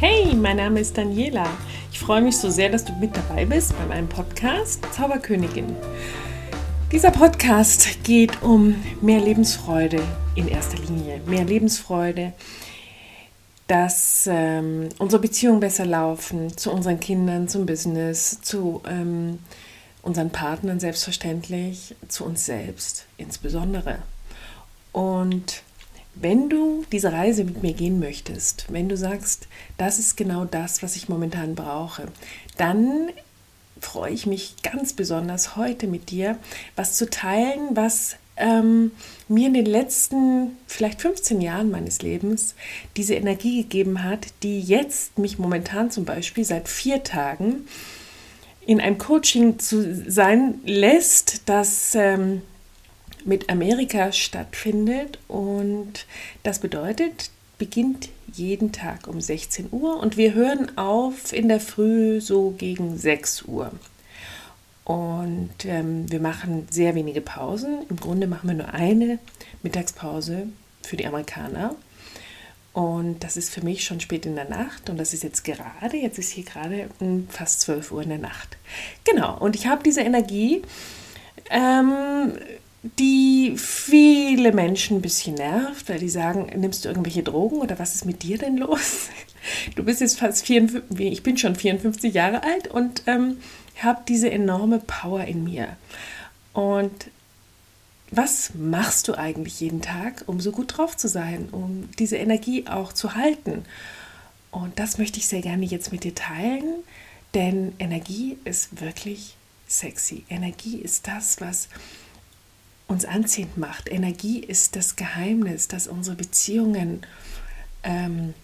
Hey, mein Name ist Daniela. Ich freue mich so sehr, dass du mit dabei bist bei meinem Podcast Zauberkönigin. Dieser Podcast geht um mehr Lebensfreude in erster Linie. Mehr Lebensfreude, dass ähm, unsere Beziehungen besser laufen zu unseren Kindern, zum Business, zu ähm, unseren Partnern selbstverständlich, zu uns selbst insbesondere. Und wenn du diese Reise mit mir gehen möchtest, wenn du sagst, das ist genau das, was ich momentan brauche, dann freue ich mich ganz besonders heute mit dir, was zu teilen, was ähm, mir in den letzten vielleicht 15 Jahren meines Lebens diese Energie gegeben hat, die jetzt mich momentan zum Beispiel seit vier Tagen in einem Coaching zu sein lässt, das ähm, mit Amerika stattfindet. Und das bedeutet, beginnt jeden Tag um 16 Uhr und wir hören auf in der Früh so gegen 6 Uhr. Und ähm, wir machen sehr wenige Pausen. Im Grunde machen wir nur eine Mittagspause für die Amerikaner. Und das ist für mich schon spät in der Nacht und das ist jetzt gerade, jetzt ist hier gerade fast 12 Uhr in der Nacht. Genau, und ich habe diese Energie ähm, die viele Menschen ein bisschen nervt, weil die sagen, nimmst du irgendwelche Drogen oder was ist mit dir denn los? Du bist jetzt fast 54, ich bin schon 54 Jahre alt und ähm, habe diese enorme Power in mir. Und was machst du eigentlich jeden Tag, um so gut drauf zu sein, um diese Energie auch zu halten? Und das möchte ich sehr gerne jetzt mit dir teilen, denn Energie ist wirklich sexy. Energie ist das, was uns anziehend macht. Energie ist das Geheimnis, das unsere Beziehungen ähm,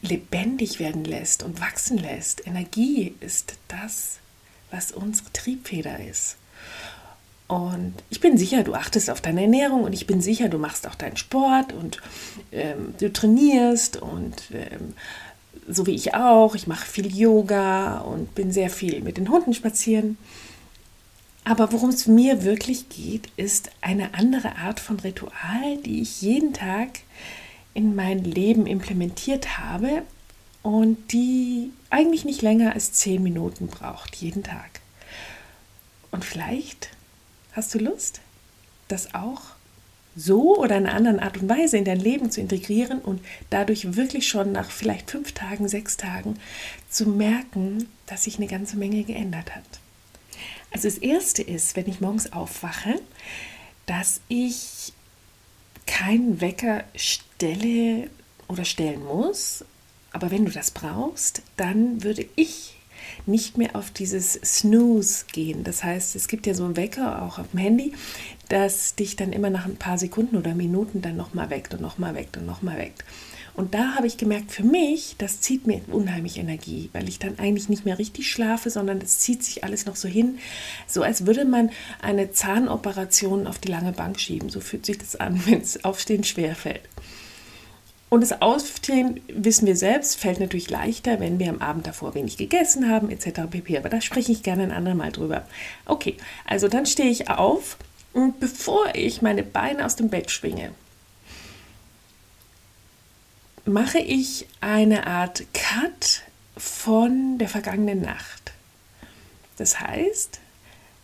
lebendig werden lässt und wachsen lässt. Energie ist das, was unsere Triebfeder ist. Und ich bin sicher, du achtest auf deine Ernährung und ich bin sicher, du machst auch deinen Sport und ähm, du trainierst und ähm, so wie ich auch. Ich mache viel Yoga und bin sehr viel mit den Hunden spazieren. Aber worum es mir wirklich geht, ist eine andere Art von Ritual, die ich jeden Tag in mein Leben implementiert habe und die eigentlich nicht länger als zehn Minuten braucht, jeden Tag. Und vielleicht hast du Lust, das auch so oder in einer anderen Art und Weise in dein Leben zu integrieren und dadurch wirklich schon nach vielleicht fünf Tagen, sechs Tagen zu merken, dass sich eine ganze Menge geändert hat. Also das Erste ist, wenn ich morgens aufwache, dass ich keinen Wecker stelle oder stellen muss. Aber wenn du das brauchst, dann würde ich nicht mehr auf dieses Snooze gehen. Das heißt, es gibt ja so einen Wecker auch auf dem Handy, das dich dann immer nach ein paar Sekunden oder Minuten dann nochmal weckt und nochmal weckt und nochmal weckt. Und da habe ich gemerkt, für mich, das zieht mir unheimlich Energie, weil ich dann eigentlich nicht mehr richtig schlafe, sondern es zieht sich alles noch so hin, so als würde man eine Zahnoperation auf die lange Bank schieben. So fühlt sich das an, wenn es Aufstehen schwer fällt. Und das Aufstehen, wissen wir selbst, fällt natürlich leichter, wenn wir am Abend davor wenig gegessen haben, etc. pp. Aber da spreche ich gerne ein andermal drüber. Okay, also dann stehe ich auf und bevor ich meine Beine aus dem Bett schwinge, mache ich eine Art Cut von der vergangenen Nacht. Das heißt,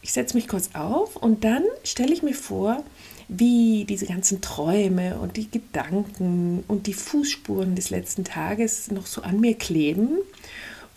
ich setze mich kurz auf und dann stelle ich mir vor, wie diese ganzen Träume und die Gedanken und die Fußspuren des letzten Tages noch so an mir kleben.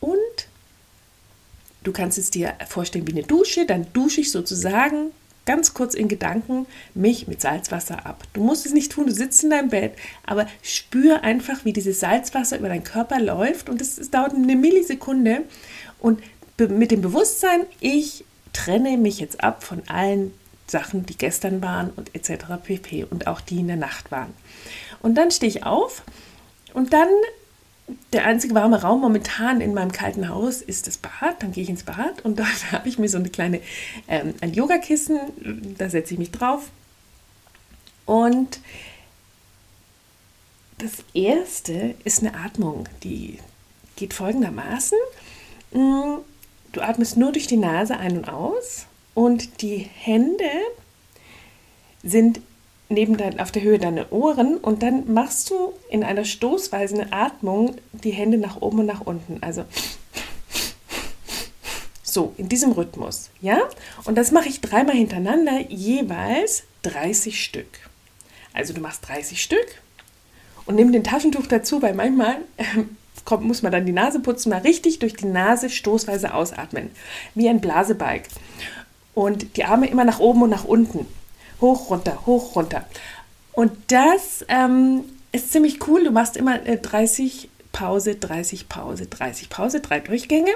Und du kannst es dir vorstellen wie eine Dusche, dann dusche ich sozusagen ganz kurz in Gedanken mich mit Salzwasser ab. Du musst es nicht tun, du sitzt in deinem Bett, aber spür einfach, wie dieses Salzwasser über deinen Körper läuft und es, dauert eine Millisekunde und mit dem Bewusstsein, ich trenne mich jetzt ab von allen Sachen, die gestern waren und etc. pp. und auch die in der Nacht waren. Und dann stehe ich auf und dann der einzige warme Raum momentan in meinem kalten Haus ist das Bad. Dann gehe ich ins Bad und dort habe ich mir so eine kleine, ähm, ein Yogakissen, da setze ich mich drauf. Und das erste ist eine Atmung, die geht folgendermaßen. Mm, du atmest nur durch die Nase ein und aus und die Hände sind neben dein, auf der Höhe deiner Ohren und dann machst du in einer stoßweisen Atmung die Hände nach oben und nach unten. Also so, in diesem Rhythmus, ja? Und das mache ich dreimal hintereinander, jeweils 30 Stück. Also du machst 30 Stück und nimm den Taschentuch dazu, weil manchmal äh, kommt, muss man dann die Nase putzen, mal richtig durch die Nase stoßweise ausatmen, wie ein Blasebalg. Und die Arme immer nach oben und nach unten. Hoch, runter, hoch, runter. Und das ähm, ist ziemlich cool. Du machst immer äh, 30 Pause, 30 Pause, 30 Pause, drei Durchgänge.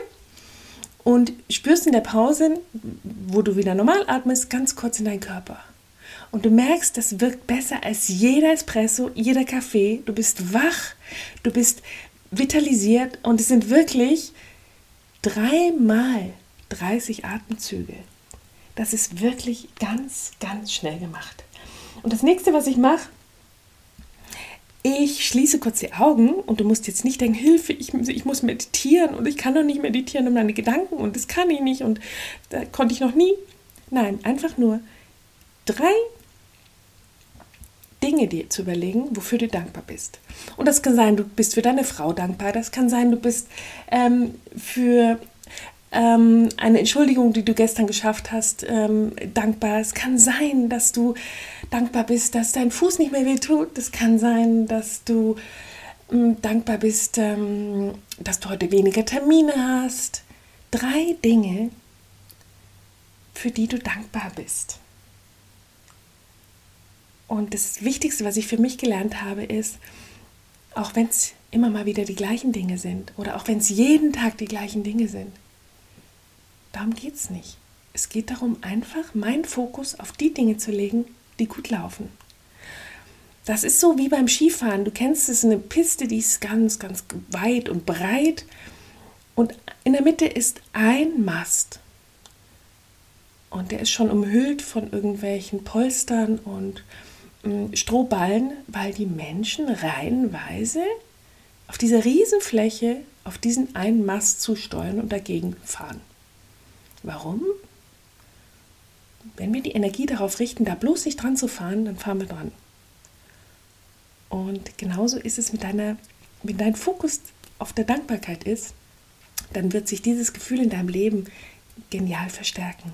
Und spürst in der Pause, wo du wieder normal atmest, ganz kurz in deinen Körper. Und du merkst, das wirkt besser als jeder Espresso, jeder Kaffee. Du bist wach, du bist vitalisiert und es sind wirklich dreimal 30 Atemzüge. Das ist wirklich ganz, ganz schnell gemacht. Und das nächste, was ich mache, ich schließe kurz die Augen und du musst jetzt nicht denken, Hilfe, ich, ich muss meditieren und ich kann doch nicht meditieren um meine Gedanken und das kann ich nicht und da konnte ich noch nie. Nein, einfach nur drei Dinge dir zu überlegen, wofür du dankbar bist. Und das kann sein, du bist für deine Frau dankbar, das kann sein, du bist ähm, für ähm, eine Entschuldigung, die du gestern geschafft hast, ähm, dankbar. Es kann sein, dass du dankbar bist, dass dein Fuß nicht mehr wehtut. Es kann sein, dass du ähm, dankbar bist, ähm, dass du heute weniger Termine hast. Drei Dinge, für die du dankbar bist. Und das Wichtigste, was ich für mich gelernt habe, ist, auch wenn es immer mal wieder die gleichen Dinge sind oder auch wenn es jeden Tag die gleichen Dinge sind, Darum geht es nicht. Es geht darum, einfach meinen Fokus auf die Dinge zu legen, die gut laufen. Das ist so wie beim Skifahren. Du kennst es, eine Piste, die ist ganz, ganz weit und breit. Und in der Mitte ist ein Mast. Und der ist schon umhüllt von irgendwelchen Polstern und äh, Strohballen, weil die Menschen reihenweise auf dieser Riesenfläche auf diesen einen Mast zusteuern und dagegen fahren. Warum? Wenn wir die Energie darauf richten, da bloß nicht dran zu fahren, dann fahren wir dran. Und genauso ist es mit deiner, wenn dein Fokus auf der Dankbarkeit ist, dann wird sich dieses Gefühl in deinem Leben genial verstärken.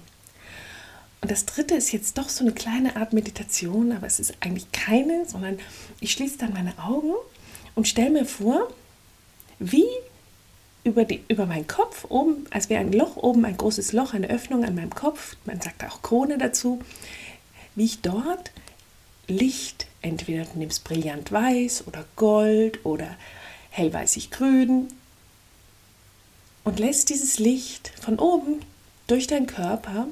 Und das dritte ist jetzt doch so eine kleine Art Meditation, aber es ist eigentlich keine, sondern ich schließe dann meine Augen und stelle mir vor, wie über, die, über meinen Kopf oben, als wäre ein Loch oben, ein großes Loch, eine Öffnung an meinem Kopf, man sagt auch Krone dazu, wie ich dort Licht, entweder du nimmst brillant weiß oder gold oder hellweißig grün und lässt dieses Licht von oben durch deinen Körper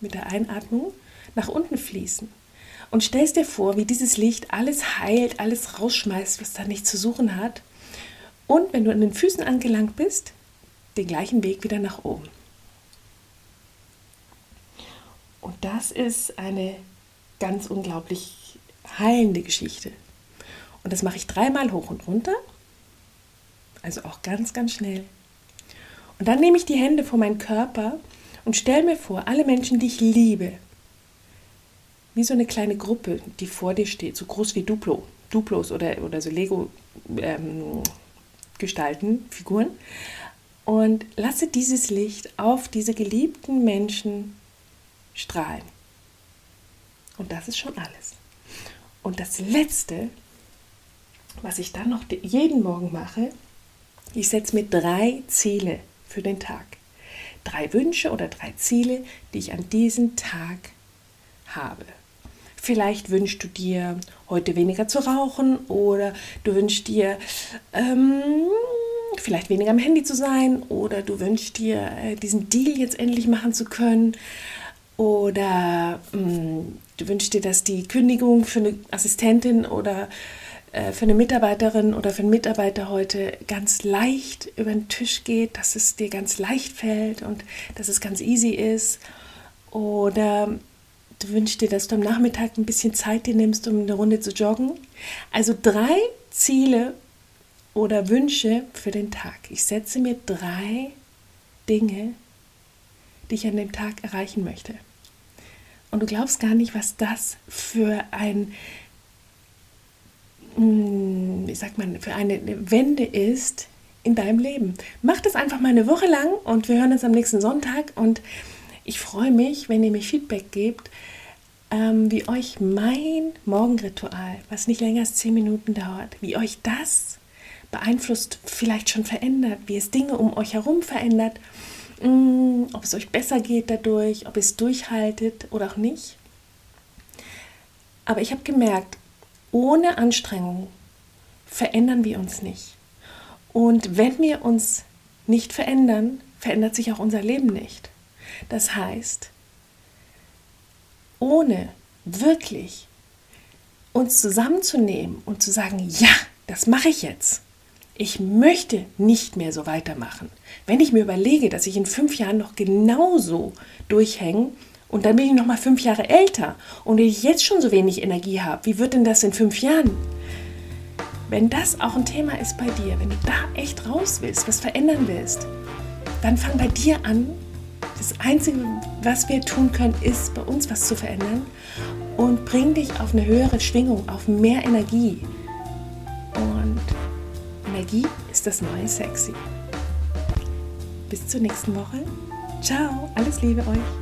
mit der Einatmung nach unten fließen. Und stellst dir vor, wie dieses Licht alles heilt, alles rausschmeißt, was da nicht zu suchen hat und wenn du an den Füßen angelangt bist, den gleichen Weg wieder nach oben. Und das ist eine ganz unglaublich heilende Geschichte. Und das mache ich dreimal hoch und runter, also auch ganz, ganz schnell. Und dann nehme ich die Hände vor meinen Körper und stelle mir vor, alle Menschen, die ich liebe, wie so eine kleine Gruppe, die vor dir steht, so groß wie Duplo, Duplos oder, oder so Lego ähm, gestalten, Figuren, und lasse dieses Licht auf diese geliebten Menschen strahlen. Und das ist schon alles. Und das Letzte, was ich dann noch jeden Morgen mache, ich setze mir drei Ziele für den Tag. Drei Wünsche oder drei Ziele, die ich an diesem Tag habe. Vielleicht wünschst du dir heute weniger zu rauchen oder du wünschst dir ähm, vielleicht weniger am Handy zu sein oder du wünschst dir äh, diesen Deal jetzt endlich machen zu können oder ähm, du wünschst dir, dass die Kündigung für eine Assistentin oder äh, für eine Mitarbeiterin oder für einen Mitarbeiter heute ganz leicht über den Tisch geht, dass es dir ganz leicht fällt und dass es ganz easy ist. Oder Du wünschst dir, dass du am Nachmittag ein bisschen Zeit dir nimmst, um eine Runde zu joggen. Also drei Ziele oder Wünsche für den Tag. Ich setze mir drei Dinge, die ich an dem Tag erreichen möchte. Und du glaubst gar nicht, was das für ein, hm, wie sagt man, für eine Wende ist in deinem Leben. Mach das einfach mal eine Woche lang und wir hören uns am nächsten Sonntag. Und ich freue mich, wenn ihr mir Feedback gebt, ähm, wie euch mein Morgenritual, was nicht länger als zehn Minuten dauert, wie euch das beeinflusst, vielleicht schon verändert, wie es Dinge um euch herum verändert, mh, mm, ob es euch besser geht dadurch, ob ihr es durchhaltet oder auch nicht. Aber ich habe gemerkt, ohne Anstrengung verändern wir uns nicht. Und wenn wir uns nicht verändern, verändert sich auch unser Leben nicht. Das heißt, ohne wirklich uns zusammenzunehmen und zu sagen, ja, das mache ich jetzt. Ich möchte nicht mehr so weitermachen. Wenn ich mir überlege, dass ich in fünf Jahren noch genauso durchhänge und dann bin ich noch mal fünf Jahre älter und ich jetzt schon so wenig Energie habe, wie wird denn das in fünf Jahren? Wenn das auch ein Thema ist bei dir, wenn du da echt raus willst, was verändern willst, dann fang bei dir an. Das Einzige, was wir tun können, ist bei uns was zu verändern und bring dich auf eine höhere Schwingung, auf mehr Energie. Und Energie ist das neue Sexy. Bis zur nächsten Woche. Ciao, alles Liebe euch.